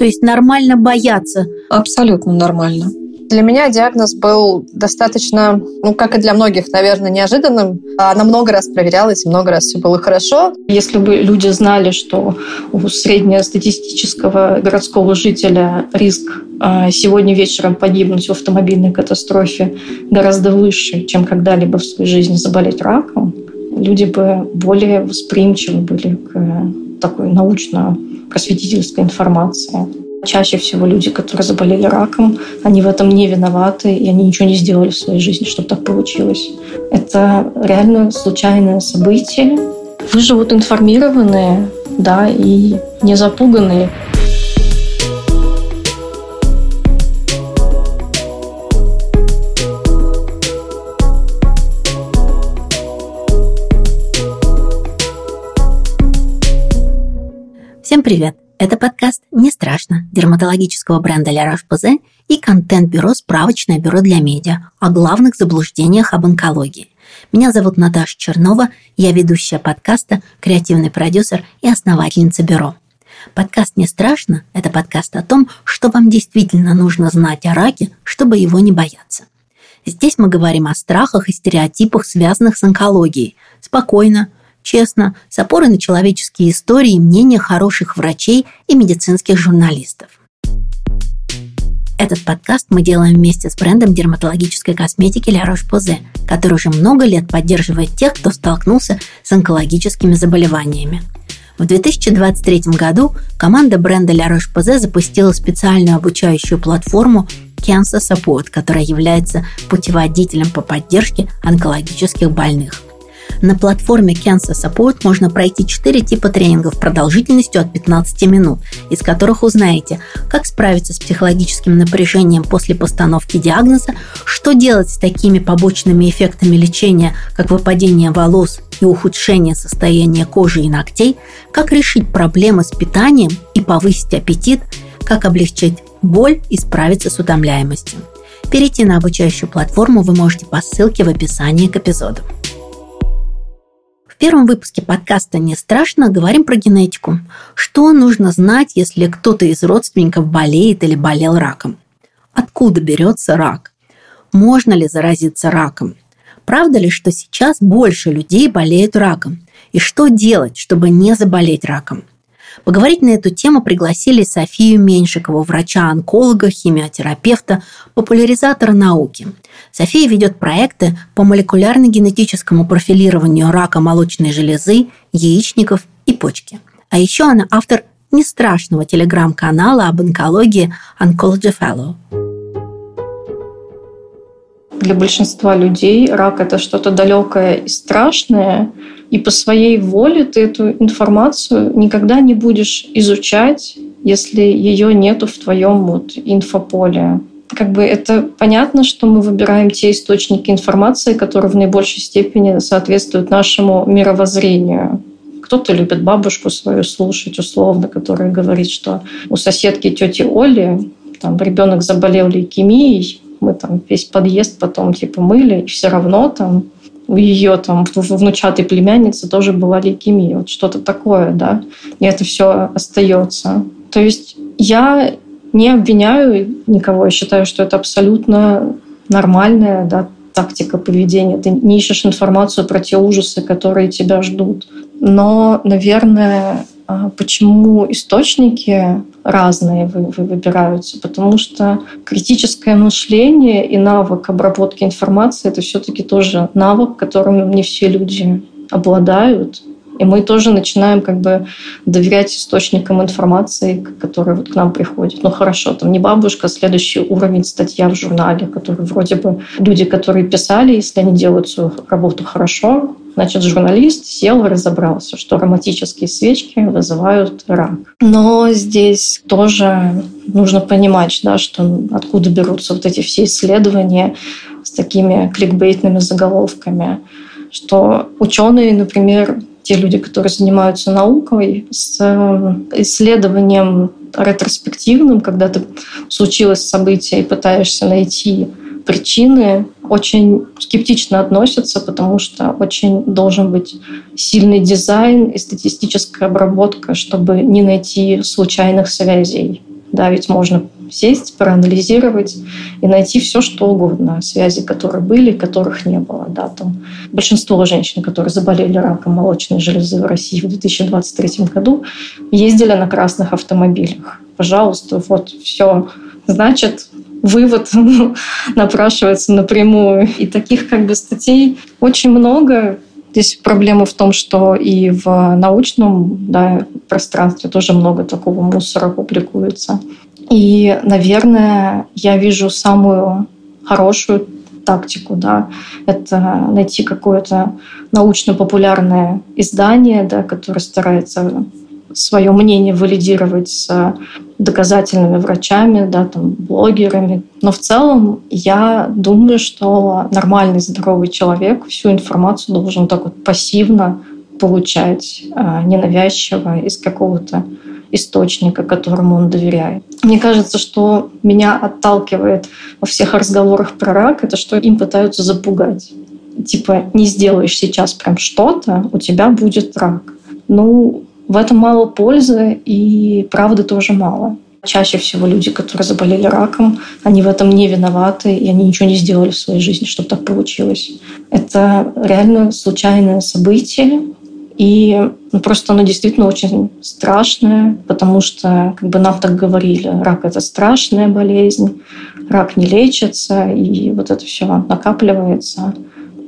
То есть нормально бояться? Абсолютно нормально. Для меня диагноз был достаточно, ну, как и для многих, наверное, неожиданным. Она много раз проверялась, много раз все было хорошо. Если бы люди знали, что у среднестатистического городского жителя риск а, сегодня вечером погибнуть в автомобильной катастрофе гораздо выше, чем когда-либо в своей жизни заболеть раком, люди бы более восприимчивы были к такой научно-просветительской информации. Чаще всего люди, которые заболели раком, они в этом не виноваты, и они ничего не сделали в своей жизни, чтобы так получилось. Это реально случайное событие. Выживут информированные, да, и не запуганные. Всем привет! Это подкаст «Не страшно» дерматологического бренда «Ля Рош-Позе» и контент-бюро «Справочное бюро для медиа» о главных заблуждениях об онкологии. Меня зовут Наташа Чернова, я ведущая подкаста, креативный продюсер и основательница бюро. Подкаст «Не страшно» – это подкаст о том, что вам действительно нужно знать о раке, чтобы его не бояться. Здесь мы говорим о страхах и стереотипах, связанных с онкологией. Спокойно, честно, с опорой на человеческие истории и мнения хороших врачей и медицинских журналистов. Этот подкаст мы делаем вместе с брендом дерматологической косметики La Roche-Posay, который уже много лет поддерживает тех, кто столкнулся с онкологическими заболеваниями. В 2023 году команда бренда La Roche-Posay запустила специальную обучающую платформу Cancer Support, которая является путеводителем по поддержке онкологических больных – на платформе Cancer Support можно пройти 4 типа тренингов продолжительностью от 15 минут, из которых узнаете, как справиться с психологическим напряжением после постановки диагноза, что делать с такими побочными эффектами лечения, как выпадение волос и ухудшение состояния кожи и ногтей, как решить проблемы с питанием и повысить аппетит, как облегчить боль и справиться с утомляемостью. Перейти на обучающую платформу вы можете по ссылке в описании к эпизоду первом выпуске подкаста «Не страшно» говорим про генетику. Что нужно знать, если кто-то из родственников болеет или болел раком? Откуда берется рак? Можно ли заразиться раком? Правда ли, что сейчас больше людей болеют раком? И что делать, чтобы не заболеть раком? Поговорить на эту тему пригласили Софию Меньшикову, врача-онколога, химиотерапевта, популяризатора науки. София ведет проекты по молекулярно-генетическому профилированию рака молочной железы, яичников и почки. А еще она автор нестрашного телеграм-канала об онкологии Oncology Fellow. Для большинства людей рак – это что-то далекое и страшное, и по своей воле ты эту информацию никогда не будешь изучать, если ее нету в твоем вот инфополе. Как бы это понятно, что мы выбираем те источники информации, которые в наибольшей степени соответствуют нашему мировоззрению. Кто-то любит бабушку свою слушать условно, которая говорит, что у соседки тети Оли там ребенок заболел лейкемией, мы там весь подъезд потом типа мыли, и все равно там у ее там внучатой племянницы тоже была лейкемия, вот что-то такое, да, и это все остается. То есть я не обвиняю никого, я считаю, что это абсолютно нормальная да, тактика поведения. Ты не ищешь информацию про те ужасы, которые тебя ждут. Но, наверное, а почему источники разные вы, вы выбираются? Потому что критическое мышление и навык обработки информации это все-таки тоже навык, которым не все люди обладают. И мы тоже начинаем как бы доверять источникам информации, которые вот к нам приходят. Ну хорошо, там не бабушка, следующий уровень статья в журнале, который вроде бы люди, которые писали, если они делают свою работу хорошо, Значит, журналист сел и разобрался, что ароматические свечки вызывают рак. Но здесь тоже нужно понимать, да, что откуда берутся вот эти все исследования с такими кликбейтными заголовками, что ученые, например, те люди, которые занимаются наукой, с э, исследованием ретроспективным, когда ты случилось событие и пытаешься найти причины очень скептично относятся, потому что очень должен быть сильный дизайн и статистическая обработка, чтобы не найти случайных связей. Да, ведь можно сесть, проанализировать и найти все, что угодно, связи, которые были, которых не было. Да, там большинство женщин, которые заболели раком молочной железы в России в 2023 году, ездили на красных автомобилях. Пожалуйста, вот все. Значит, вывод напрашивается напрямую. И таких как бы статей очень много. Здесь проблема в том, что и в научном да, пространстве тоже много такого мусора публикуется. И, наверное, я вижу самую хорошую тактику, да, это найти какое-то научно-популярное издание, да, которое старается свое мнение валидировать с доказательными врачами, да, там, блогерами. Но в целом я думаю, что нормальный здоровый человек всю информацию должен так вот пассивно получать, а, ненавязчиво из какого-то источника, которому он доверяет. Мне кажется, что меня отталкивает во всех разговорах про рак, это что им пытаются запугать. Типа, не сделаешь сейчас прям что-то, у тебя будет рак. Ну, в этом мало пользы и правды тоже мало. Чаще всего люди, которые заболели раком, они в этом не виноваты, и они ничего не сделали в своей жизни, чтобы так получилось. Это реально случайное событие, и ну, просто оно действительно очень страшное, потому что как бы нам так говорили, рак это страшная болезнь, рак не лечится, и вот это все накапливается.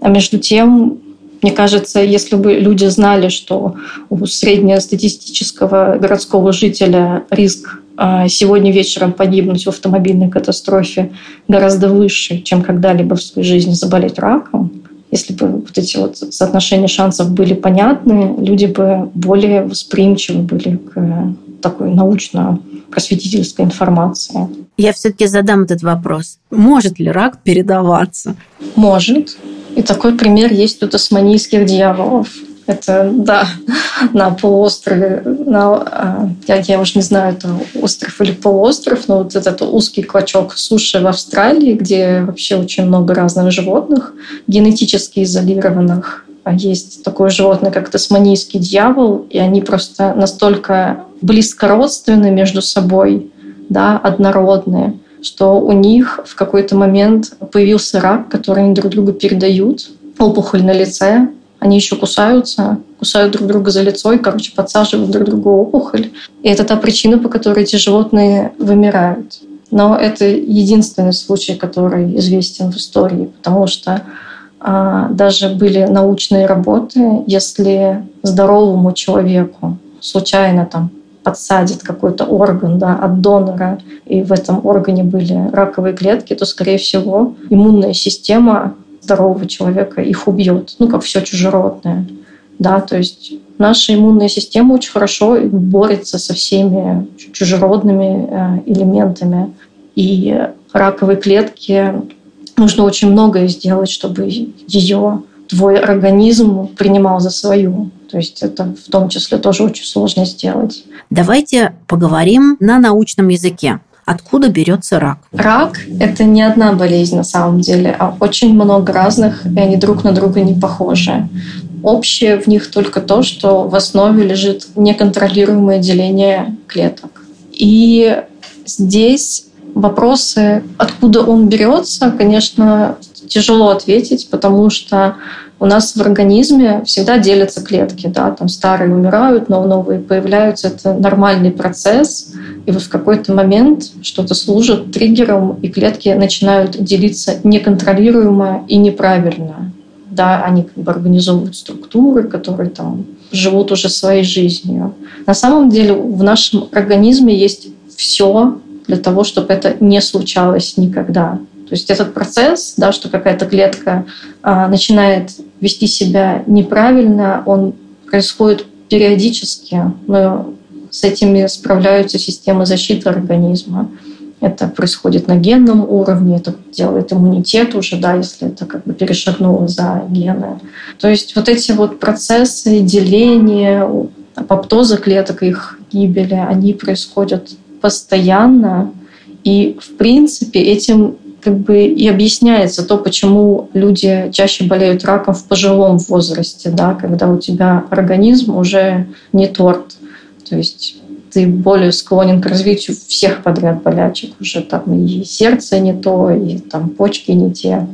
А между тем мне кажется, если бы люди знали, что у среднестатистического городского жителя риск а, сегодня вечером погибнуть в автомобильной катастрофе гораздо выше, чем когда-либо в своей жизни заболеть раком, если бы вот эти вот соотношения шансов были понятны, люди бы более восприимчивы были к такой научно-просветительской информации. Я все-таки задам этот вопрос. Может ли рак передаваться? Может. И такой пример есть у тасманийских дьяволов. Это, да, на полуострове, на, а, я, я уже не знаю, это остров или полуостров, но вот этот узкий клочок суши в Австралии, где вообще очень много разных животных, генетически изолированных. А есть такое животное, как тасманийский дьявол, и они просто настолько близко родственны между собой, да, однородные, что у них в какой-то момент появился рак, который они друг другу передают, опухоль на лице, они еще кусаются, кусают друг друга за лицо и, короче, подсаживают друг другу опухоль. И это та причина, по которой эти животные вымирают. Но это единственный случай, который известен в истории, потому что а, даже были научные работы, если здоровому человеку случайно там подсадит какой-то орган да, от донора, и в этом органе были раковые клетки, то, скорее всего, иммунная система здорового человека их убьет, ну, как все чужеродное. Да, то есть наша иммунная система очень хорошо борется со всеми чужеродными э, элементами. И раковые клетки нужно очень многое сделать, чтобы ее твой организм принимал за свою. То есть это в том числе тоже очень сложно сделать. Давайте поговорим на научном языке. Откуда берется рак? Рак – это не одна болезнь на самом деле, а очень много разных, и они друг на друга не похожи. Общее в них только то, что в основе лежит неконтролируемое деление клеток. И здесь вопросы, откуда он берется, конечно, тяжело ответить, потому что у нас в организме всегда делятся клетки, да, там старые умирают, но новые появляются. Это нормальный процесс. И вот в какой-то момент что-то служит триггером, и клетки начинают делиться неконтролируемо и неправильно. Да, они как бы организовывают структуры, которые там живут уже своей жизнью. На самом деле в нашем организме есть все для того, чтобы это не случалось никогда. То есть этот процесс, да, что какая-то клетка а, начинает вести себя неправильно, он происходит периодически, но с этими справляются системы защиты организма. Это происходит на генном уровне, это делает иммунитет уже, да, если это как бы перешагнуло за гены. То есть вот эти вот процессы деления, апоптоза клеток, их гибели, они происходят постоянно. И, в принципе, этим как бы и объясняется то, почему люди чаще болеют раком в пожилом возрасте, да, когда у тебя организм уже не торт. То есть ты более склонен к развитию всех подряд болячек. Уже там и сердце не то, и там почки не те.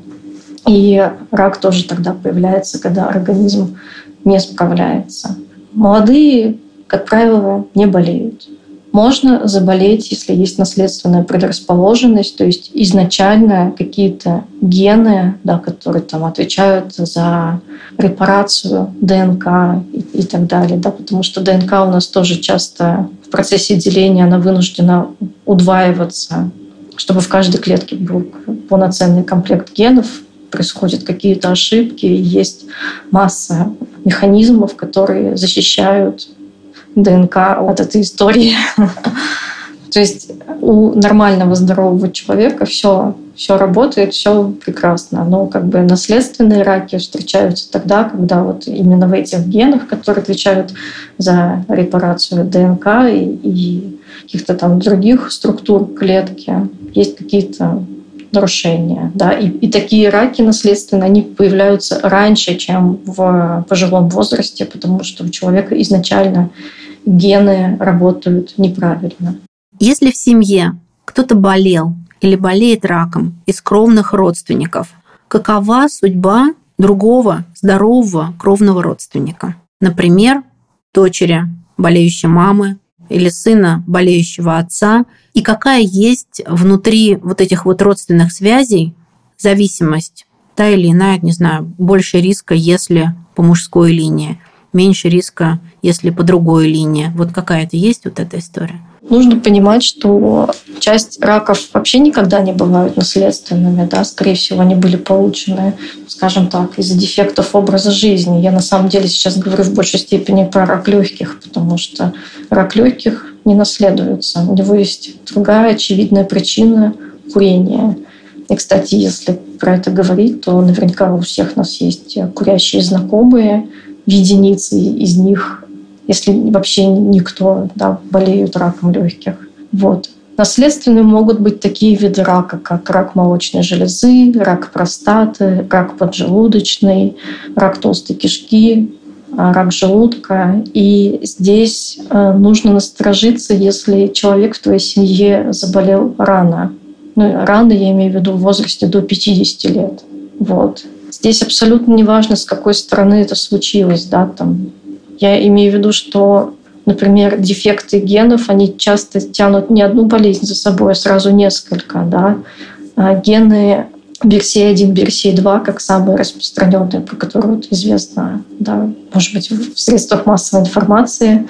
И рак тоже тогда появляется, когда организм не справляется. Молодые, как правило, не болеют. Можно заболеть, если есть наследственная предрасположенность, то есть изначально какие-то гены, да, которые там отвечают за репарацию ДНК и, и так далее, да, потому что ДНК у нас тоже часто в процессе деления она вынуждена удваиваться, чтобы в каждой клетке был полноценный комплект генов, происходят какие-то ошибки, есть масса механизмов, которые защищают ДНК от этой истории. То есть у нормального здорового человека все, все работает, все прекрасно. Но как бы наследственные раки встречаются тогда, когда вот именно в этих генах, которые отвечают за репарацию ДНК и, и каких-то там других структур клетки, есть какие-то нарушения. Да? И, и такие раки наследственные, они появляются раньше, чем в пожилом возрасте, потому что у человека изначально гены работают неправильно. Если в семье кто-то болел или болеет раком из кровных родственников, какова судьба другого здорового кровного родственника? Например, дочери болеющей мамы или сына болеющего отца, и какая есть внутри вот этих вот родственных связей зависимость, та или иная, не знаю, больше риска, если по мужской линии, меньше риска, если по другой линии. Вот какая-то есть вот эта история? Нужно понимать, что часть раков вообще никогда не бывают наследственными, да, скорее всего, они были получены, скажем так, из-за дефектов образа жизни. Я на самом деле сейчас говорю в большей степени про рак легких, потому что рак легких не наследуется. У него есть другая очевидная причина курения. И, кстати, если про это говорить, то наверняка у всех нас есть курящие знакомые, единицы из них если вообще никто да, болеют раком легких. Вот. Наследственными могут быть такие виды рака, как рак молочной железы, рак простаты, рак поджелудочный, рак толстой кишки, рак желудка. И здесь э, нужно насторожиться, если человек в твоей семье заболел рано. Ну, рано я имею в виду в возрасте до 50 лет. Вот. Здесь абсолютно не важно, с какой стороны это случилось, да, там я имею в виду, что, например, дефекты генов, они часто тянут не одну болезнь за собой, а сразу несколько. Да? А гены BRCA1, BRCA2 как самые распространенные, про которые известно, да, может быть, в средствах массовой информации.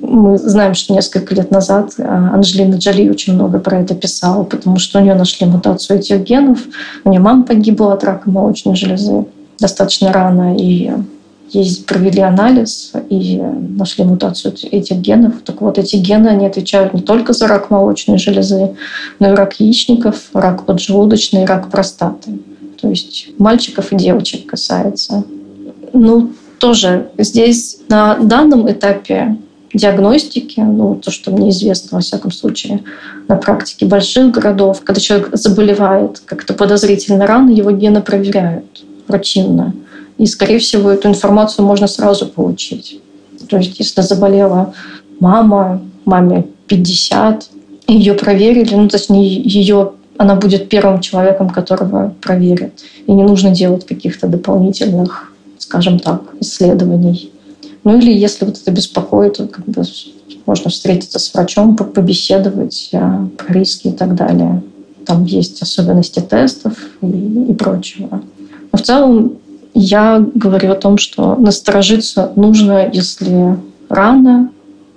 Мы знаем, что несколько лет назад а, Анджелина Джоли очень много про это писала, потому что у нее нашли мутацию этих генов. У нее мама погибла от рака молочной железы достаточно рано, и есть, провели анализ и нашли мутацию этих генов. Так вот, эти гены, они отвечают не только за рак молочной железы, но и рак яичников, рак поджелудочной, рак простаты. То есть мальчиков и девочек касается. Ну, тоже здесь на данном этапе диагностики, ну, то, что мне известно, во всяком случае, на практике больших городов, когда человек заболевает как-то подозрительно рано, его гены проверяют рутинно. И, скорее всего, эту информацию можно сразу получить. То есть, если заболела мама, маме 50, ее проверили, ну, точнее, ее она будет первым человеком, которого проверят. И не нужно делать каких-то дополнительных, скажем так, исследований. Ну или если вот это беспокоит, как бы можно встретиться с врачом, побеседовать а, про риски и так далее. Там есть особенности тестов и, и прочего. Но в целом я говорю о том, что насторожиться нужно, если рано,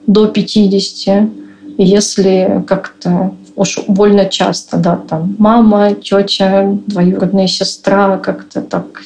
до 50, если как-то уж больно часто, да, там мама, тетя, двоюродная сестра, как-то так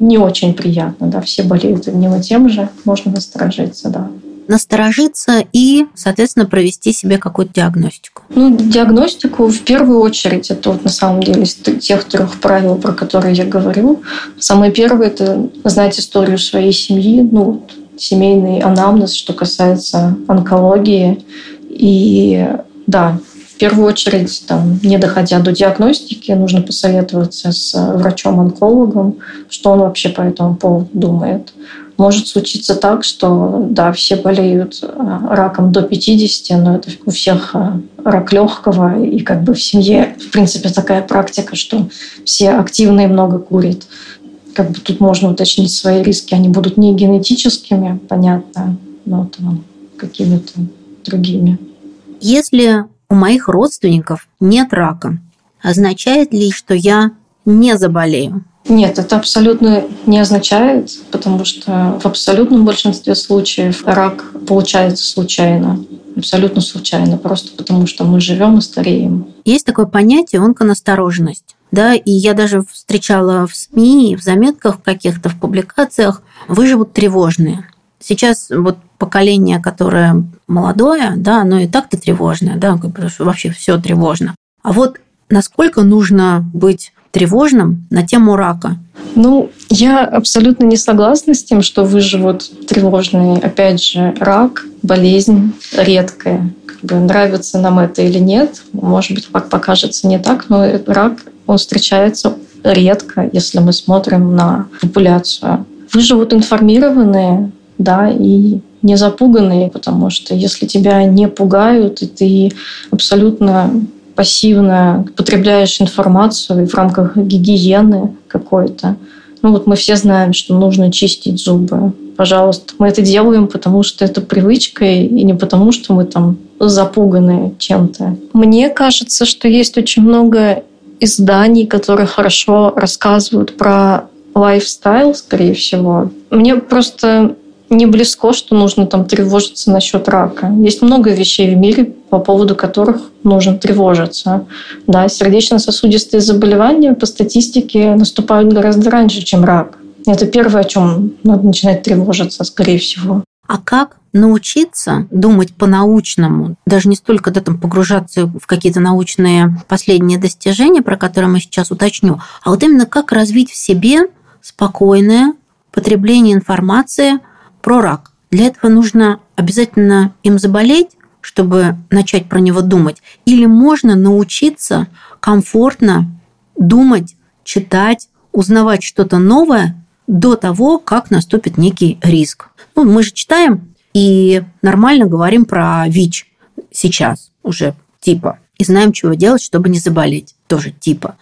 не очень приятно, да, все болеют одним и тем же, можно насторожиться, да насторожиться и, соответственно, провести себе какую-то диагностику? Ну, диагностику в первую очередь, это вот на самом деле из тех трех правил, про которые я говорю. Самое первое – это знать историю своей семьи, ну, семейный анамнез, что касается онкологии. И да, первую очередь, там, не доходя до диагностики, нужно посоветоваться с врачом-онкологом, что он вообще по этому поводу думает. Может случиться так, что, да, все болеют э, раком до 50, но это у всех э, рак легкого, и как бы в семье, в принципе, такая практика, что все активно и много курят. Как бы тут можно уточнить свои риски, они будут не генетическими, понятно, но там какими-то другими. Если у моих родственников нет рака, означает ли, что я не заболею? Нет, это абсолютно не означает, потому что в абсолютном большинстве случаев рак получается случайно. Абсолютно случайно, просто потому что мы живем и стареем. Есть такое понятие онконастороженность. Да, и я даже встречала в СМИ, в заметках каких-то, в публикациях, выживут тревожные. Сейчас вот поколение, которое молодое, да, оно и так-то тревожное, да, потому что вообще все тревожно. А вот насколько нужно быть тревожным на тему рака? Ну, я абсолютно не согласна с тем, что выживут тревожные. Опять же, рак, болезнь редкая. Как бы нравится нам это или нет, может быть, покажется не так, но рак, он встречается редко, если мы смотрим на популяцию. Выживут информированные, да, и не запуганные, потому что если тебя не пугают, и ты абсолютно пассивно потребляешь информацию в рамках гигиены какой-то. Ну вот мы все знаем, что нужно чистить зубы. Пожалуйста, мы это делаем, потому что это привычка, и не потому, что мы там запуганы чем-то. Мне кажется, что есть очень много изданий, которые хорошо рассказывают про лайфстайл, скорее всего. Мне просто не близко, что нужно там тревожиться насчет рака. Есть много вещей в мире, по поводу которых нужно тревожиться. Да, сердечно-сосудистые заболевания по статистике наступают гораздо раньше, чем рак. Это первое, о чем надо начинать тревожиться, скорее всего. А как научиться думать по-научному, даже не столько да, там, погружаться в какие-то научные последние достижения, про которые мы сейчас уточню, а вот именно как развить в себе спокойное потребление информации – про рак. Для этого нужно обязательно им заболеть, чтобы начать про него думать? Или можно научиться комфортно думать, читать, узнавать что-то новое до того, как наступит некий риск? Ну, мы же читаем и нормально говорим про ВИЧ сейчас уже типа. И знаем, чего делать, чтобы не заболеть. Тоже типа.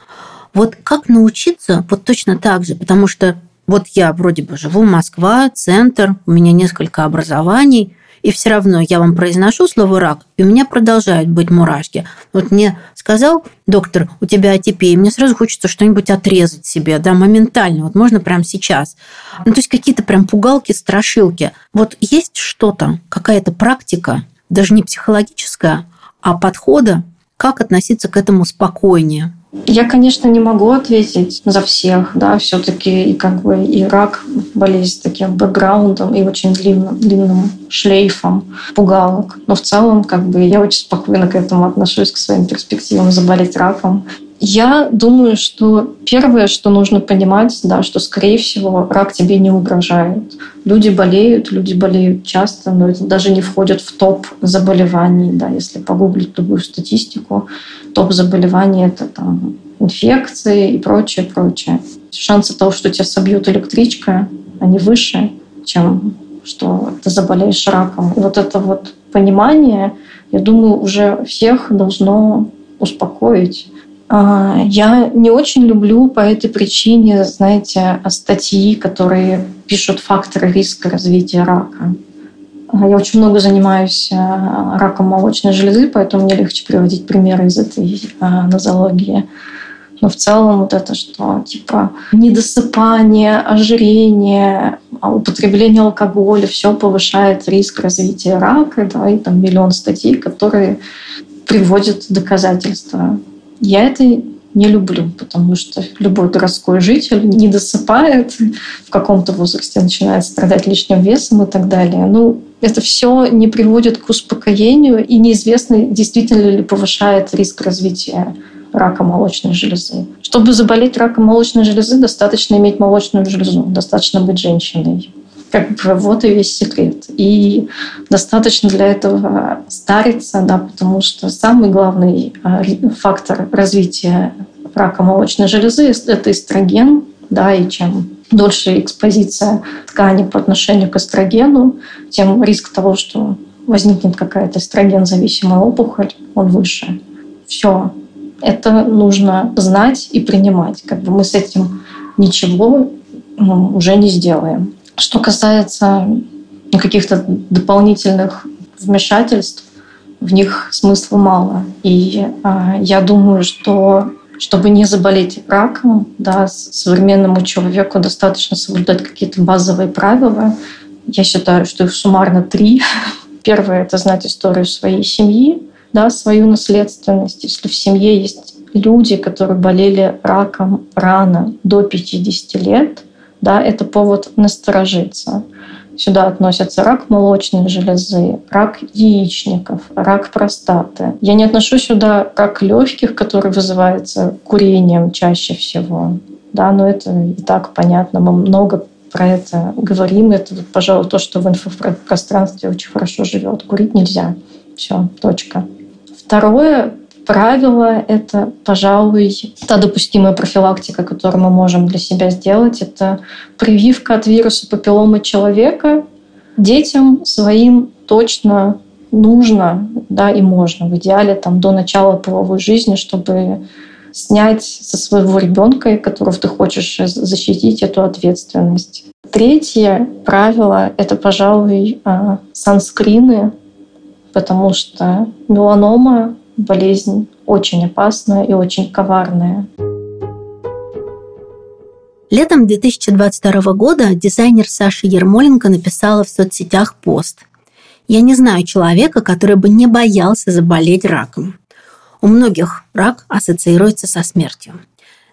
Вот как научиться вот точно так же? Потому что вот я вроде бы живу Москва, центр, у меня несколько образований, и все равно я вам произношу слово рак, и у меня продолжают быть мурашки. Вот мне сказал доктор, у тебя атипия, и мне сразу хочется что-нибудь отрезать себе, да, моментально, вот можно прямо сейчас. Ну, то есть какие-то прям пугалки, страшилки. Вот есть что-то, какая-то практика, даже не психологическая, а подхода, как относиться к этому спокойнее. Я, конечно, не могу ответить за всех, да, все-таки и как бы и рак болезнь таким бэкграундом и очень длинным, длинным шлейфом пугалок. Но в целом, как бы, я очень спокойно к этому отношусь, к своим перспективам заболеть раком. Я думаю, что первое, что нужно понимать, да, что, скорее всего, рак тебе не угрожает. Люди болеют, люди болеют часто, но это даже не входит в топ заболеваний. Да, если погуглить любую статистику, топ заболеваний — это там, инфекции и прочее, прочее. Шансы того, что тебя собьет электричка, они выше, чем что ты заболеешь раком. И вот это вот понимание, я думаю, уже всех должно успокоить. А, я не очень люблю по этой причине, знаете, статьи, которые пишут факторы риска развития рака. А, я очень много занимаюсь а, раком молочной железы, поэтому мне легче приводить примеры из этой нозологии. Но в целом вот это что, типа недосыпание, ожирение, употребление алкоголя, все повышает риск развития рака, да, и там миллион статей, которые приводят доказательства я это не люблю, потому что любой городской житель не досыпает, в каком-то возрасте начинает страдать лишним весом и так далее. Ну, это все не приводит к успокоению, и неизвестно, действительно ли повышает риск развития рака молочной железы. Чтобы заболеть раком молочной железы, достаточно иметь молочную железу, достаточно быть женщиной. Как бы вот и весь секрет. И достаточно для этого стариться, да, потому что самый главный а, фактор развития рака молочной железы – это эстроген, да, и чем дольше экспозиция ткани по отношению к эстрогену, тем риск того, что возникнет какая-то эстроген-зависимая опухоль, он выше. Все. Это нужно знать и принимать. Как бы мы с этим ничего ну, уже не сделаем. Что касается каких-то дополнительных вмешательств, в них смысла мало. И э, я думаю, что чтобы не заболеть раком, да, современному человеку достаточно соблюдать какие-то базовые правила. Я считаю, что их суммарно три. Первое — это знать историю своей семьи, да, свою наследственность. Если в семье есть люди, которые болели раком рано, до 50 лет, да, это повод насторожиться. Сюда относятся рак молочной железы, рак яичников, рак простаты. Я не отношу сюда рак легких, который вызывается курением чаще всего. Да, но это и так понятно. Мы много про это говорим. Это, пожалуй, то, что в инфопространстве очень хорошо живет. Курить нельзя. Все, точка. Второе правило — это, пожалуй, та допустимая профилактика, которую мы можем для себя сделать. Это прививка от вируса папилломы человека детям своим точно нужно, да, и можно. В идеале там до начала половой жизни, чтобы снять со своего ребенка, которого ты хочешь защитить эту ответственность. Третье правило — это, пожалуй, а, санскрины, потому что меланома болезнь очень опасная и очень коварная. Летом 2022 года дизайнер Саша Ермоленко написала в соцсетях пост. «Я не знаю человека, который бы не боялся заболеть раком. У многих рак ассоциируется со смертью.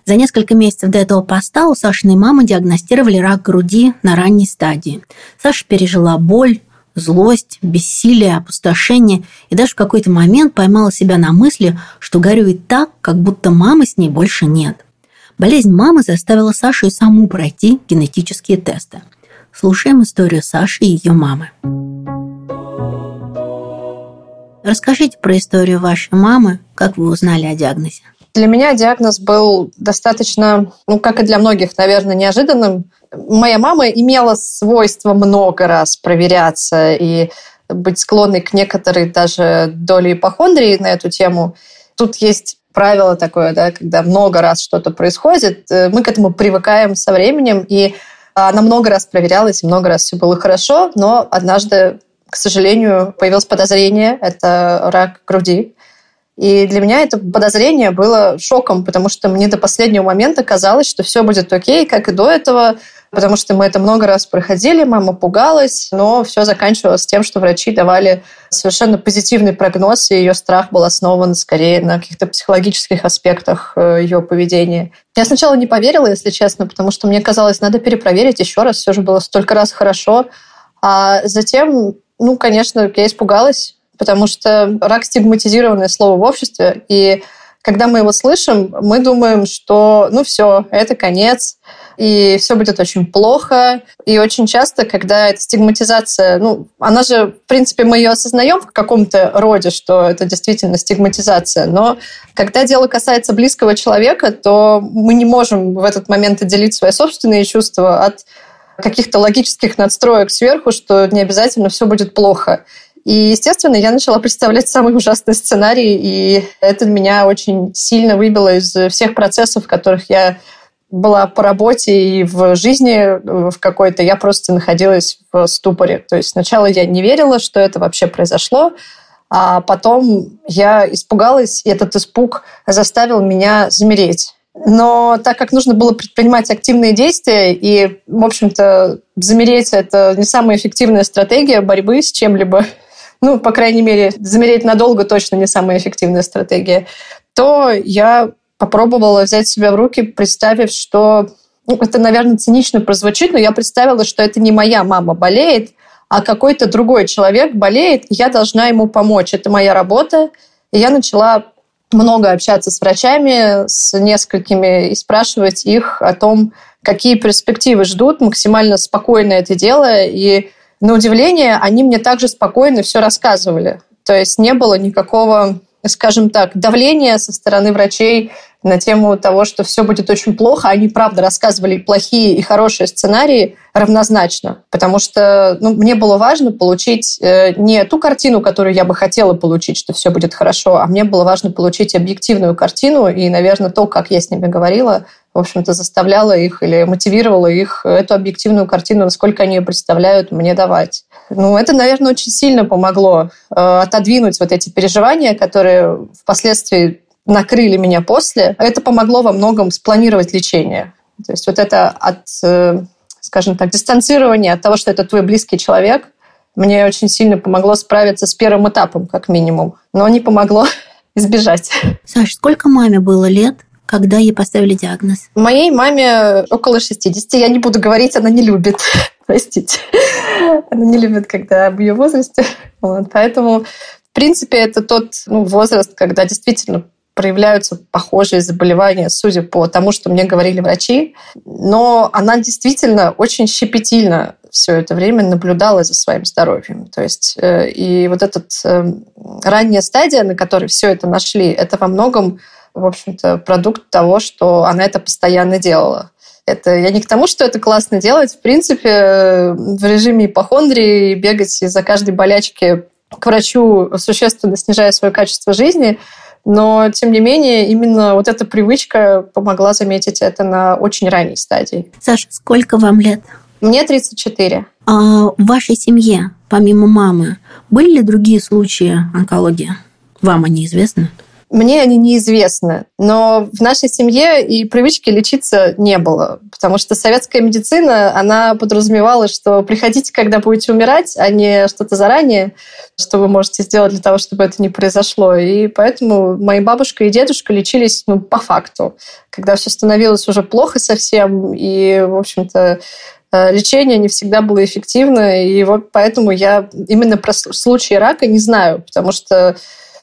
За несколько месяцев до этого поста у Сашиной мамы диагностировали рак груди на ранней стадии. Саша пережила боль, злость, бессилие, опустошение и даже в какой-то момент поймала себя на мысли, что горюет так, как будто мамы с ней больше нет. Болезнь мамы заставила Сашу и саму пройти генетические тесты. Слушаем историю Саши и ее мамы. Расскажите про историю вашей мамы, как вы узнали о диагнозе. Для меня диагноз был достаточно, ну, как и для многих, наверное, неожиданным моя мама имела свойство много раз проверяться и быть склонной к некоторой даже доли ипохондрии на эту тему. Тут есть правило такое, да, когда много раз что-то происходит, э, мы к этому привыкаем со временем, и она много раз проверялась, много раз все было хорошо, но однажды, к сожалению, появилось подозрение, это рак груди. И для меня это подозрение было шоком, потому что мне до последнего момента казалось, что все будет окей, как и до этого, потому что мы это много раз проходили, мама пугалась, но все заканчивалось тем, что врачи давали совершенно позитивный прогноз, и ее страх был основан скорее на каких-то психологических аспектах э, ее поведения. Я сначала не поверила, если честно, потому что мне казалось, надо перепроверить еще раз, все же было столько раз хорошо. А затем, ну, конечно, я испугалась, потому что рак стигматизированное слово в обществе, и когда мы его слышим, мы думаем, что ну все, это конец, и все будет очень плохо. И очень часто, когда эта стигматизация, ну, она же, в принципе, мы ее осознаем в каком-то роде, что это действительно стигматизация, но когда дело касается близкого человека, то мы не можем в этот момент отделить свои собственные чувства от каких-то логических надстроек сверху, что не обязательно все будет плохо. И, естественно, я начала представлять самый ужасный сценарий, и это меня очень сильно выбило из всех процессов, в которых я была по работе и в жизни э, в какой-то, я просто находилась в ступоре. То есть сначала я не верила, что это вообще произошло, а потом я испугалась, и этот испуг заставил меня замереть. Но так как нужно было предпринимать активные действия, и, в общем-то, замереть – это не самая эффективная стратегия борьбы с чем-либо, ну, по крайней мере, замереть надолго точно не самая эффективная стратегия, то я попробовала взять себя в руки, представив, что ну, это, наверное, цинично прозвучит, но я представила, что это не моя мама болеет, а какой-то другой человек болеет, и я должна ему помочь. Это моя работа. И я начала много общаться с врачами, с несколькими, и спрашивать их о том, какие перспективы ждут, максимально спокойно это делая. И на удивление, они мне также спокойно все рассказывали. То есть не было никакого, скажем так, давления со стороны врачей на тему того, что все будет очень плохо. Они, правда, рассказывали плохие и хорошие сценарии равнозначно, потому что ну, мне было важно получить э, не ту картину, которую я бы хотела получить, что все будет хорошо, а мне было важно получить объективную картину, и, наверное, то, как я с ними говорила, в общем-то, заставляла их или мотивировала их эту объективную картину, насколько они ее представляют, мне давать. Ну, это, наверное, очень сильно помогло э, отодвинуть вот эти переживания, которые впоследствии накрыли меня после. Это помогло во многом спланировать лечение. То есть вот это от, э, скажем так, дистанцирования от того, что это твой близкий человек, мне очень сильно помогло справиться с первым этапом, как минимум. Но не помогло избежать. Саш, сколько маме было лет, когда ей поставили диагноз? Моей маме около 60. Я не буду говорить, она не любит. Простите. Она не любит, когда в ее возрасте. Вот. Поэтому, в принципе, это тот ну, возраст, когда действительно проявляются похожие заболевания, судя по тому, что мне говорили врачи. Но она действительно очень щепетильно все это время наблюдала за своим здоровьем. То есть э, и вот эта э, ранняя стадия, на которой все это нашли, это во многом в общем-то, продукт того, что она это постоянно делала. Это я не к тому, что это классно делать. В принципе, в режиме ипохондрии бегать из-за каждой болячки к врачу, существенно снижая свое качество жизни, но, тем не менее, именно вот эта привычка помогла заметить это на очень ранней стадии. Саша, сколько вам лет? Мне 34. А в вашей семье, помимо мамы, были ли другие случаи онкологии? Вам они известны? Мне они неизвестны, но в нашей семье и привычки лечиться не было, потому что советская медицина, она подразумевала, что приходите, когда будете умирать, а не что-то заранее, что вы можете сделать для того, чтобы это не произошло. И поэтому мои бабушка и дедушка лечились ну, по факту, когда все становилось уже плохо совсем, и, в общем-то, э, лечение не всегда было эффективно, и вот поэтому я именно про случаи рака не знаю, потому что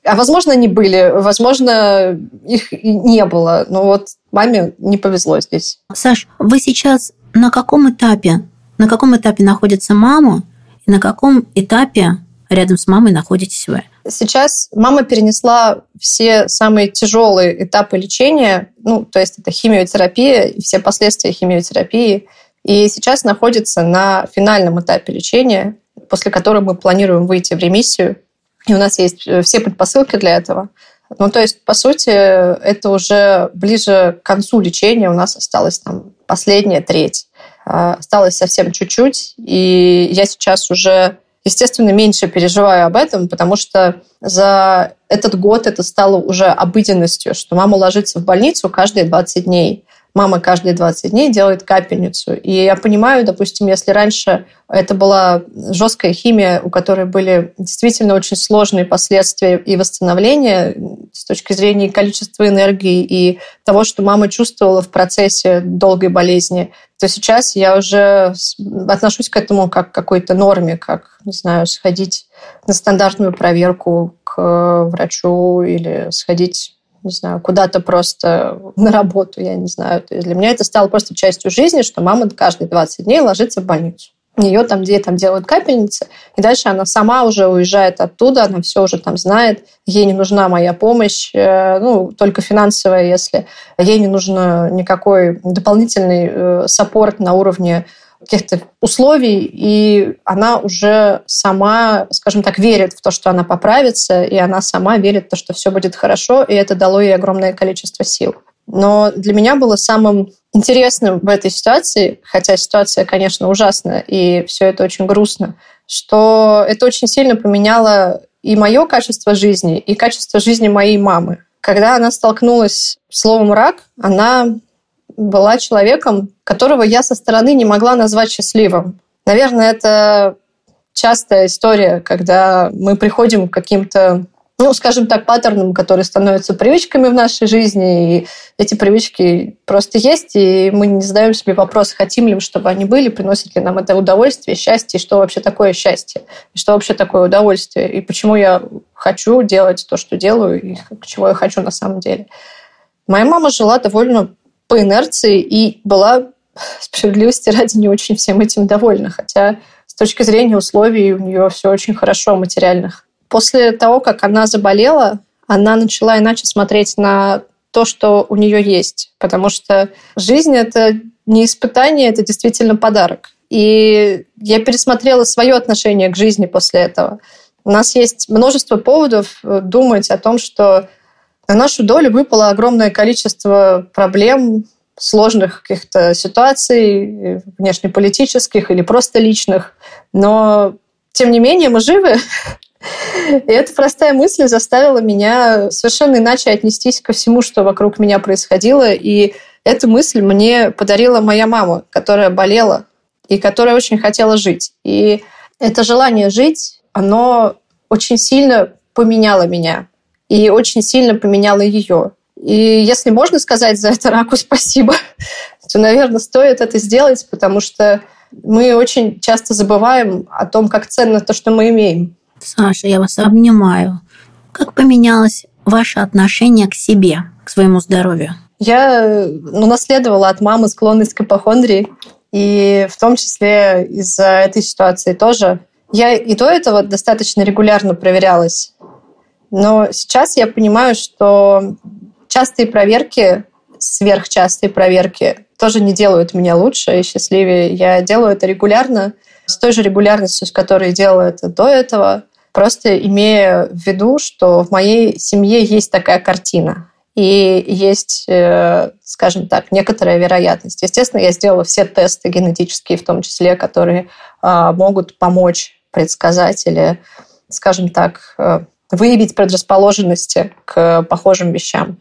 а возможно, они были, возможно, их и не было. Но вот маме не повезло здесь. Саш, вы сейчас на каком этапе? На каком этапе находится мама? И на каком этапе рядом с мамой находитесь вы? Сейчас мама перенесла все самые тяжелые этапы лечения, ну, то есть это химиотерапия и все последствия химиотерапии. И сейчас находится на финальном этапе лечения, после которого мы планируем выйти в ремиссию. И у нас есть э, все предпосылки для этого. Ну, то есть, по сути, это уже ближе к концу лечения. У нас осталась там последняя треть. А, осталось совсем чуть-чуть. И я сейчас уже, естественно, меньше переживаю об этом, потому что за этот год это стало уже обыденностью, что мама ложится в больницу каждые 20 дней мама каждые 20 дней делает капельницу. И я понимаю, допустим, если раньше это была жесткая химия, у которой были действительно очень сложные последствия и восстановления с точки зрения количества энергии и того, что мама чувствовала в процессе долгой болезни, то сейчас я уже отношусь к этому как к какой-то норме, как, не знаю, сходить на стандартную проверку к врачу или сходить не знаю, куда-то просто на работу, я не знаю. То есть для меня это стало просто частью жизни, что мама каждые 20 дней ложится в больницу. Ее там, где там делают капельницы, и дальше она сама уже уезжает оттуда, она все уже там знает, ей не нужна моя помощь, э, ну, только финансовая, если ей не нужен никакой дополнительный э, саппорт на уровне каких-то условий, и она уже сама, скажем так, верит в то, что она поправится, и она сама верит в то, что все будет хорошо, и это дало ей огромное количество сил. Но для меня было самым интересным в этой ситуации, хотя ситуация, конечно, ужасная, и все это очень грустно, что это очень сильно поменяло и мое качество жизни, и качество жизни моей мамы. Когда она столкнулась с словом «рак», она была человеком, которого я со стороны не могла назвать счастливым. Наверное, это частая история, когда мы приходим к каким-то, ну, скажем так, паттернам, которые становятся привычками в нашей жизни, и эти привычки просто есть, и мы не задаем себе вопрос, хотим ли мы, чтобы они были, приносит ли нам это удовольствие, счастье, и что вообще такое счастье, и что вообще такое удовольствие, и почему я хочу делать то, что делаю, и чего я хочу на самом деле. Моя мама жила довольно по инерции и была справедливости ради не очень всем этим довольна, хотя с точки зрения условий у нее все очень хорошо материальных. После того, как она заболела, она начала иначе смотреть на то, что у нее есть. Потому что жизнь — это не испытание, это действительно подарок. И я пересмотрела свое отношение к жизни после этого. У нас есть множество поводов э, думать о том, что на нашу долю выпало огромное количество проблем, сложных каких-то ситуаций, внешнеполитических или просто личных. Но, тем не менее, мы живы. И эта простая мысль заставила меня совершенно иначе отнестись ко всему, что вокруг меня происходило. И эту мысль мне подарила моя мама, которая болела и которая очень хотела жить. И это желание жить, оно очень сильно поменяло меня и очень сильно поменяло ее. И если можно сказать за это раку спасибо, то, наверное, стоит это сделать, потому что мы очень часто забываем о том, как ценно то, что мы имеем. Саша, я вас обнимаю. Как поменялось ваше отношение к себе, к своему здоровью? Я ну, наследовала от мамы склонность к ипохондрии, и в том числе из-за этой ситуации тоже. Я и до этого достаточно регулярно проверялась. Но сейчас я понимаю, что частые проверки, сверхчастые проверки тоже не делают меня лучше и счастливее. Я делаю это регулярно, с той же регулярностью, с которой делала это до этого, просто имея в виду, что в моей семье есть такая картина. И есть, э, скажем так, некоторая вероятность. Естественно, я сделала все тесты генетические, в том числе, которые а, могут помочь предсказать или, скажем так, э, выявить предрасположенности к похожим вещам.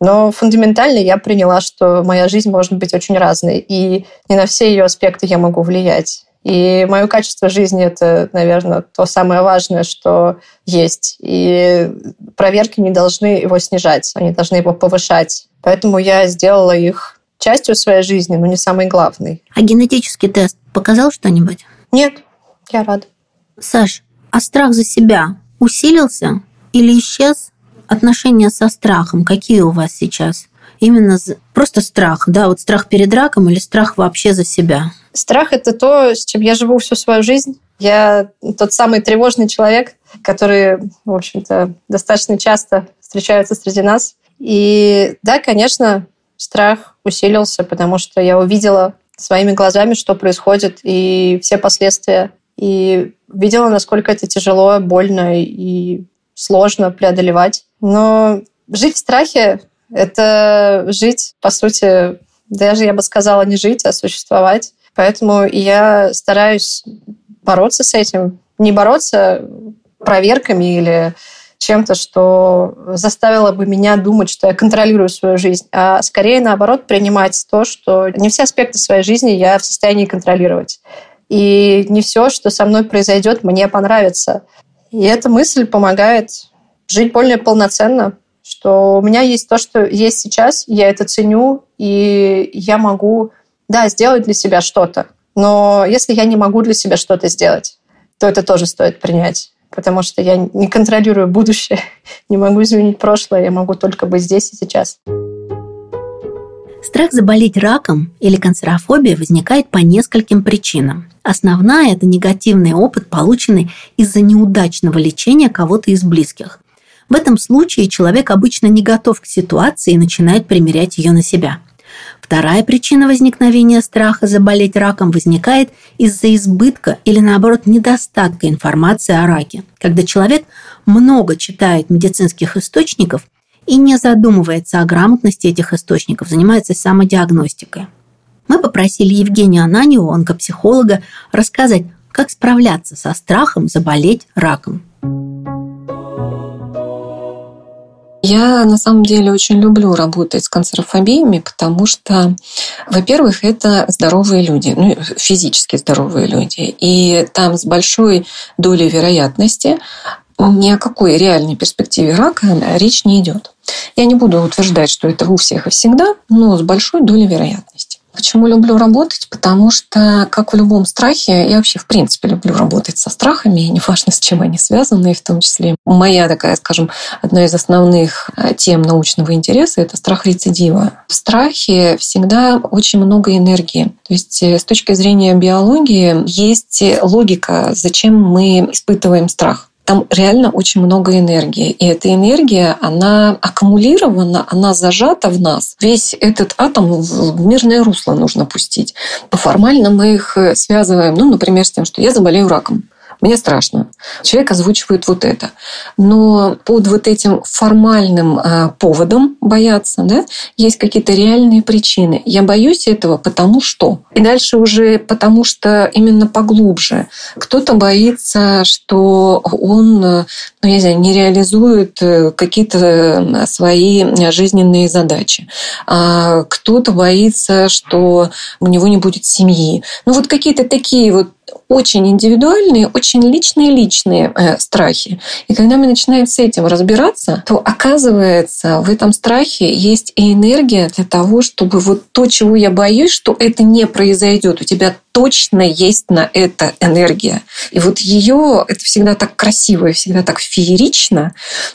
Но фундаментально я приняла, что моя жизнь может быть очень разной, и не на все ее аспекты я могу влиять. И мое качество жизни – это, наверное, то самое важное, что есть. И проверки не должны его снижать, они должны его повышать. Поэтому я сделала их частью своей жизни, но не самой главной. А генетический тест показал что-нибудь? Нет, я рада. Саш, а страх за себя усилился или исчез? Отношения со страхом какие у вас сейчас? Именно просто страх, да, вот страх перед раком или страх вообще за себя? Страх – это то, с чем я живу всю свою жизнь. Я тот самый тревожный человек, который, в общем-то, достаточно часто встречается среди нас. И да, конечно, страх усилился, потому что я увидела своими глазами, что происходит, и все последствия. И видела, насколько это тяжело, больно и сложно преодолевать. Но жить в страхе — это жить, по сути, даже, я бы сказала, не жить, а существовать. Поэтому я стараюсь бороться с этим. Не бороться проверками или чем-то, что заставило бы меня думать, что я контролирую свою жизнь, а скорее, наоборот, принимать то, что не все аспекты своей жизни я в состоянии контролировать. И не все, что со мной произойдет, мне понравится. И эта мысль помогает жить более полноценно, что у меня есть то, что есть сейчас, я это ценю, и я могу, да, сделать для себя что-то. Но если я не могу для себя что-то сделать, то это тоже стоит принять. Потому что я не контролирую будущее, не могу изменить прошлое, я могу только быть здесь и сейчас. Страх заболеть раком или канцерофобия возникает по нескольким причинам. Основная – это негативный опыт, полученный из-за неудачного лечения кого-то из близких. В этом случае человек обычно не готов к ситуации и начинает примерять ее на себя. Вторая причина возникновения страха заболеть раком возникает из-за избытка или, наоборот, недостатка информации о раке, когда человек много читает медицинских источников и не задумывается о грамотности этих источников, занимается самодиагностикой. Мы попросили Евгению Ананьеву, онкопсихолога, рассказать, как справляться со страхом заболеть раком. Я на самом деле очень люблю работать с канцерофобиями, потому что, во-первых, это здоровые люди, ну, физически здоровые люди. И там с большой долей вероятности ни о какой реальной перспективе рака речь не идет. Я не буду утверждать, что это у всех и всегда, но с большой долей вероятности. Почему люблю работать? Потому что, как в любом страхе, я вообще в принципе люблю работать со страхами, и неважно, с чем они связаны, в том числе моя такая, скажем, одна из основных э, тем научного интереса – это страх рецидива. В страхе всегда очень много энергии. То есть э, с точки зрения биологии есть логика, зачем мы испытываем страх. Там реально очень много энергии. И эта энергия, она аккумулирована, она зажата в нас. Весь этот атом в мирное русло нужно пустить. Формально мы их связываем, ну, например, с тем, что я заболею раком мне страшно. Человек озвучивает вот это. Но под вот этим формальным э, поводом бояться, да, есть какие-то реальные причины. Я боюсь этого, потому что. И дальше уже потому что именно поглубже. Кто-то боится, что он, ну, я не знаю, не реализует э, какие-то свои жизненные задачи. А кто-то боится, что у него не будет семьи. Ну, вот какие-то такие вот очень индивидуальные, очень личные-личные э, страхи. И когда мы начинаем с этим разбираться, то оказывается, в этом страхе есть и энергия для того, чтобы вот то, чего я боюсь, что это не произойдет. У тебя точно есть на это энергия. И вот ее, это всегда так красиво и всегда так феерично,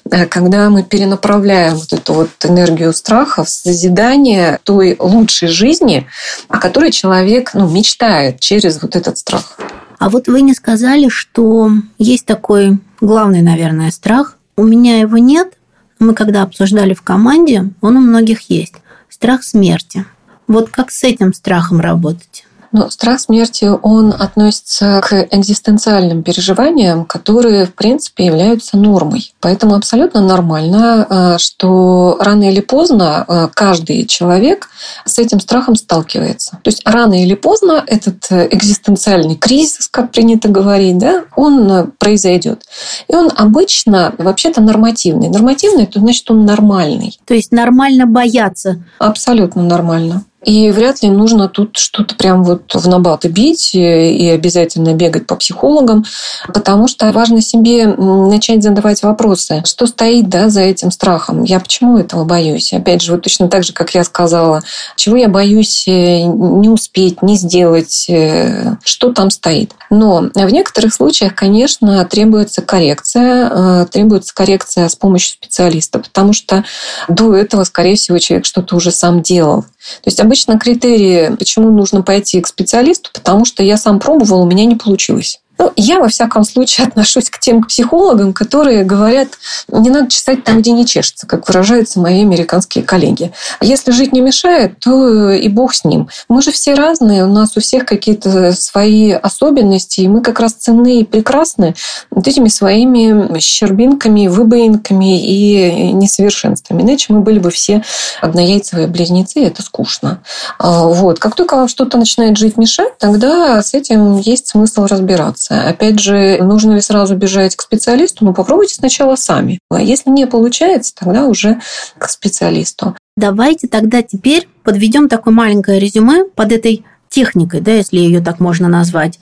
э, когда мы перенаправляем вот эту вот энергию страха в созидание той лучшей жизни, о которой человек ну, мечтает через вот этот страх. А вот вы не сказали, что есть такой главный, наверное, страх. У меня его нет. Мы когда обсуждали в команде, он у многих есть. Страх смерти. Вот как с этим страхом работать? Но страх смерти, он относится к экзистенциальным переживаниям, которые, в принципе, являются нормой. Поэтому абсолютно нормально, э, что рано или поздно э, каждый человек с этим страхом сталкивается. То есть рано или поздно этот экзистенциальный кризис, как принято говорить, да, он произойдет. И он обычно вообще-то нормативный. Нормативный, это значит, он нормальный. То есть нормально бояться. Абсолютно нормально. И вряд ли нужно тут что-то прям вот в набаты бить и обязательно бегать по психологам, потому что важно себе начать задавать вопросы, что стоит да, за этим страхом, я почему этого боюсь. Опять же, вот точно так же, как я сказала, чего я боюсь э, не успеть, не сделать, э, что там стоит. Но в некоторых случаях, конечно, требуется коррекция, э, требуется коррекция с помощью специалиста, потому что до этого, скорее всего, человек что-то уже сам делал. То есть обычно критерии, почему нужно пойти к специалисту, потому что я сам пробовал, у меня не получилось. Ну, я, во всяком случае, отношусь к тем психологам, которые говорят, не надо чесать там, где не чешется, как выражаются мои американские коллеги. А если жить не мешает, то и бог с ним. Мы же все разные, у нас у всех какие-то свои особенности, и мы как раз ценны и прекрасны вот этими своими щербинками, выбоинками и несовершенствами. Иначе мы были бы все однояйцевые близнецы, и это скучно. А, вот. Как только вам что-то начинает жить мешать, тогда с этим есть смысл разбираться ситуация. Опять же, нужно ли сразу бежать к специалисту? Ну, попробуйте сначала сами. А если не получается, тогда уже к специалисту. Давайте тогда теперь подведем такое маленькое резюме под этой техникой, да, если ее так можно назвать,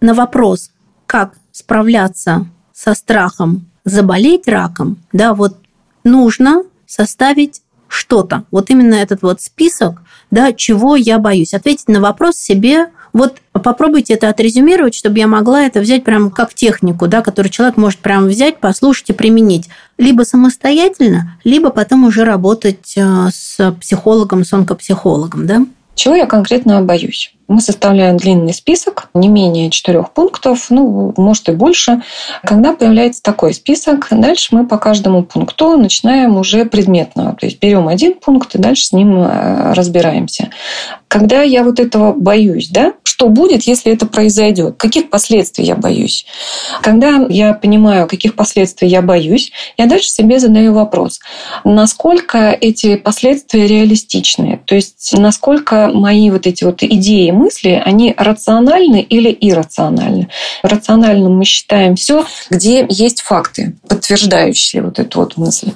на вопрос, как справляться со страхом заболеть раком, да, вот нужно составить что-то. Вот именно этот вот список, да, чего я боюсь. Ответить на вопрос себе, вот попробуйте это отрезюмировать, чтобы я могла это взять прям как технику, да, которую человек может прям взять, послушать и применить. Либо самостоятельно, либо потом уже работать э, с психологом, с онкопсихологом, да? Чего я конкретно боюсь? Мы составляем длинный список, не менее четырех пунктов, ну, может и больше. Когда появляется такой список, дальше мы по каждому пункту начинаем уже предметно. То есть берем один пункт и дальше с ним э, разбираемся. Когда я вот этого боюсь, да, что будет, если это произойдет? Каких последствий я боюсь? Когда я понимаю, каких последствий я боюсь, я дальше себе задаю вопрос, насколько эти последствия реалистичны? То есть насколько мои вот эти вот идеи, мысли, они рациональны или иррациональны. Рациональным мы считаем все, где есть факты, подтверждающие вот эту вот мысль.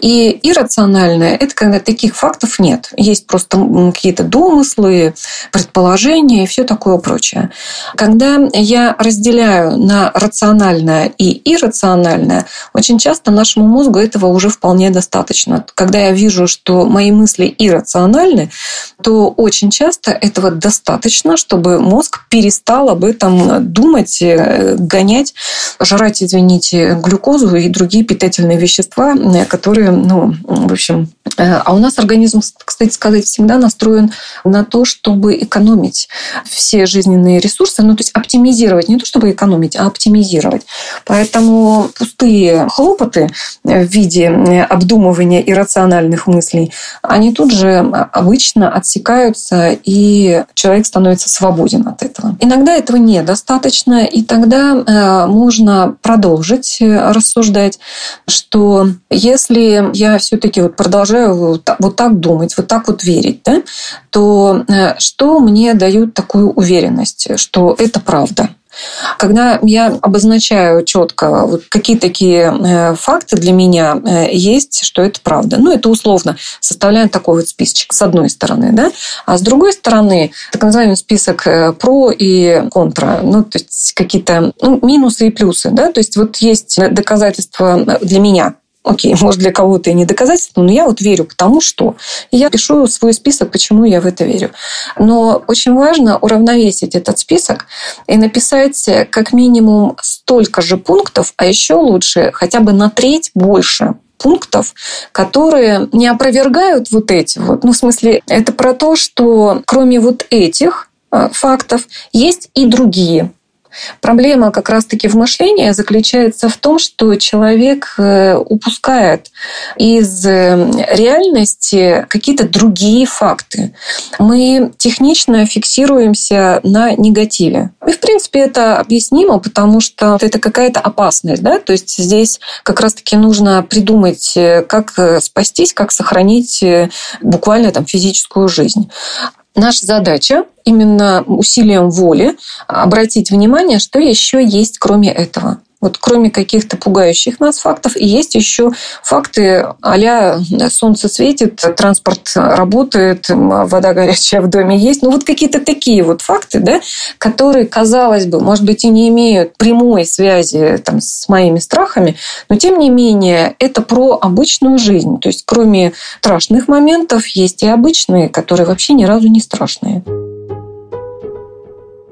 И иррациональное – это когда таких фактов нет. Есть просто какие-то домыслы, предположения и все такое прочее. Когда я разделяю на рациональное и иррациональное, очень часто нашему мозгу этого уже вполне достаточно. Когда я вижу, что мои мысли иррациональны, то очень часто этого достаточно достаточно, чтобы мозг перестал об этом думать, э, гонять, жрать, извините, глюкозу и другие питательные вещества, э, которые, ну, в общем... Э, а у нас организм, кстати сказать, всегда настроен на то, чтобы экономить все жизненные ресурсы, ну, то есть оптимизировать, не то чтобы экономить, а оптимизировать. Поэтому пустые хлопоты в виде обдумывания иррациональных мыслей, они тут же обычно отсекаются, и человек становится свободен от этого. Иногда этого недостаточно, и тогда э, можно продолжить э, рассуждать, что если я все-таки вот продолжаю вот так думать, вот так вот верить, да, то э, что мне дают такую уверенность, что это правда? Когда я обозначаю четко, вот какие такие э, факты для меня э, есть, что это правда. Ну, это условно составляем такой вот списочек с одной стороны, да, а с другой стороны так называемый список э, про и контра, ну, то есть какие-то ну, минусы и плюсы, да, то есть вот есть доказательства для меня, окей, может, для кого-то и не доказательство, но я вот верю, потому что. И я пишу свой список, почему я в это верю. Но очень важно уравновесить этот список и написать как минимум столько же пунктов, а еще лучше хотя бы на треть больше пунктов, которые не опровергают вот эти вот. Ну, в смысле, это про то, что кроме вот этих э, фактов есть и другие. Проблема как раз-таки в мышлении заключается в том, что человек э, упускает из э, реальности какие-то другие факты. Мы технично фиксируемся на негативе. И, в принципе, это объяснимо, потому что это какая-то опасность. Да? То есть здесь как раз-таки нужно придумать, э, как спастись, как сохранить буквально там, физическую жизнь. Наша задача именно усилием воли обратить внимание, что еще есть кроме этого. Вот кроме каких-то пугающих нас фактов, и есть еще факты а солнце светит, транспорт работает, вода горячая в доме есть. Ну вот какие-то такие вот факты, да, которые, казалось бы, может быть, и не имеют прямой связи там, с моими страхами, но тем не менее это про обычную жизнь. То есть кроме страшных моментов есть и обычные, которые вообще ни разу не страшные.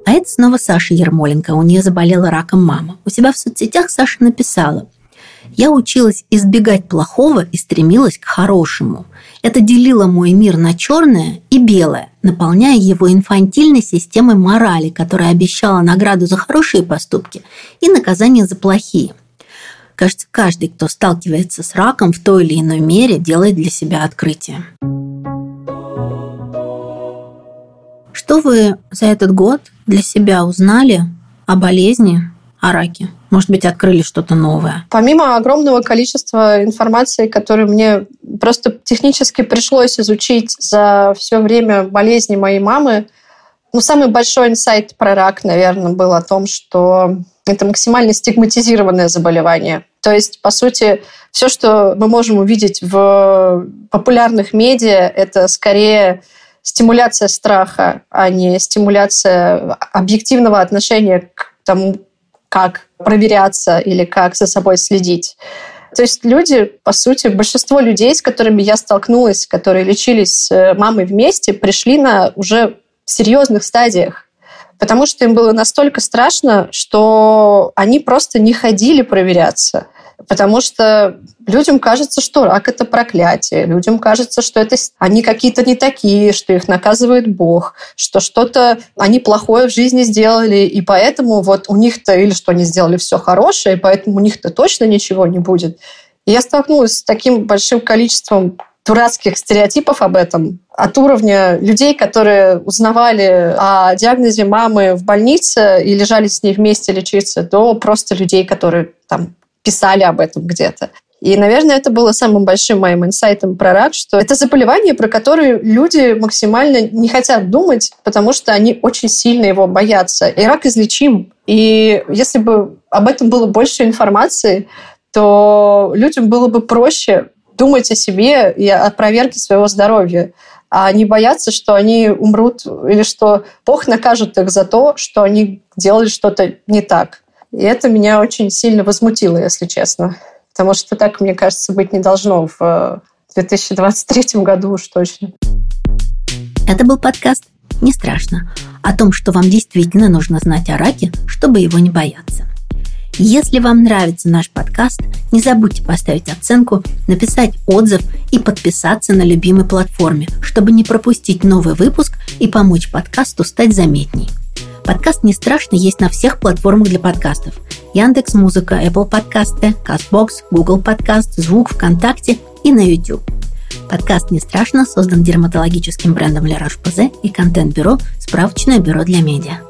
А это снова Саша Ермоленко. У нее заболела раком мама. У себя в соцсетях Саша написала «Я училась избегать плохого и стремилась к хорошему. Это делило мой мир на черное и белое, наполняя его инфантильной системой морали, которая обещала награду за хорошие поступки и наказание за плохие. Кажется, каждый, кто сталкивается с раком в той или иной мере, делает для себя открытие. Что вы за этот год для себя узнали о болезни, о раке? Может быть, открыли что-то новое? Помимо огромного количества информации, которую мне просто технически пришлось изучить за все время болезни моей мамы, ну, самый большой инсайт про рак, наверное, был о том, что это максимально стигматизированное заболевание. То есть, по сути, все, что мы можем увидеть в популярных медиа, это скорее стимуляция страха, а не стимуляция объективного отношения к тому, как проверяться или как за собой следить. То есть люди, по сути, большинство людей, с которыми я столкнулась, которые лечились с э, мамой вместе, пришли на уже серьезных стадиях, потому что им было настолько страшно, что они просто не ходили проверяться. Потому что людям кажется, что рак – это проклятие. Людям кажется, что это они какие-то не такие, что их наказывает Бог, что что-то они плохое в жизни сделали, и поэтому вот у них-то или что они сделали все хорошее, и поэтому у них-то точно ничего не будет. И я столкнулась с таким большим количеством дурацких стереотипов об этом, от уровня людей, которые узнавали о диагнозе мамы в больнице и лежали с ней вместе лечиться, до просто людей, которые там писали об этом где-то. И, наверное, это было самым большим моим инсайтом про рак, что это заболевание, про которое люди максимально не хотят думать, потому что они очень сильно его боятся. И рак излечим. И если бы об этом было больше информации, то людям было бы проще думать о себе и о проверке своего здоровья, а не бояться, что они умрут или что Бог накажет их за то, что они делали что-то не так. И это меня очень сильно возмутило, если честно. Потому что так, мне кажется, быть не должно в 2023 году уж точно. Это был подкаст не страшно. О том, что вам действительно нужно знать о раке, чтобы его не бояться. Если вам нравится наш подкаст, не забудьте поставить оценку, написать отзыв и подписаться на любимой платформе, чтобы не пропустить новый выпуск и помочь подкасту стать заметней. Подкаст «Не страшно» есть на всех платформах для подкастов. Яндекс Музыка, Apple Подкасты, Castbox, Google Подкаст, Звук, ВКонтакте и на YouTube. Подкаст «Не страшно» создан дерматологическим брендом Ля Рош-Позе и контент-бюро «Справочное бюро для медиа».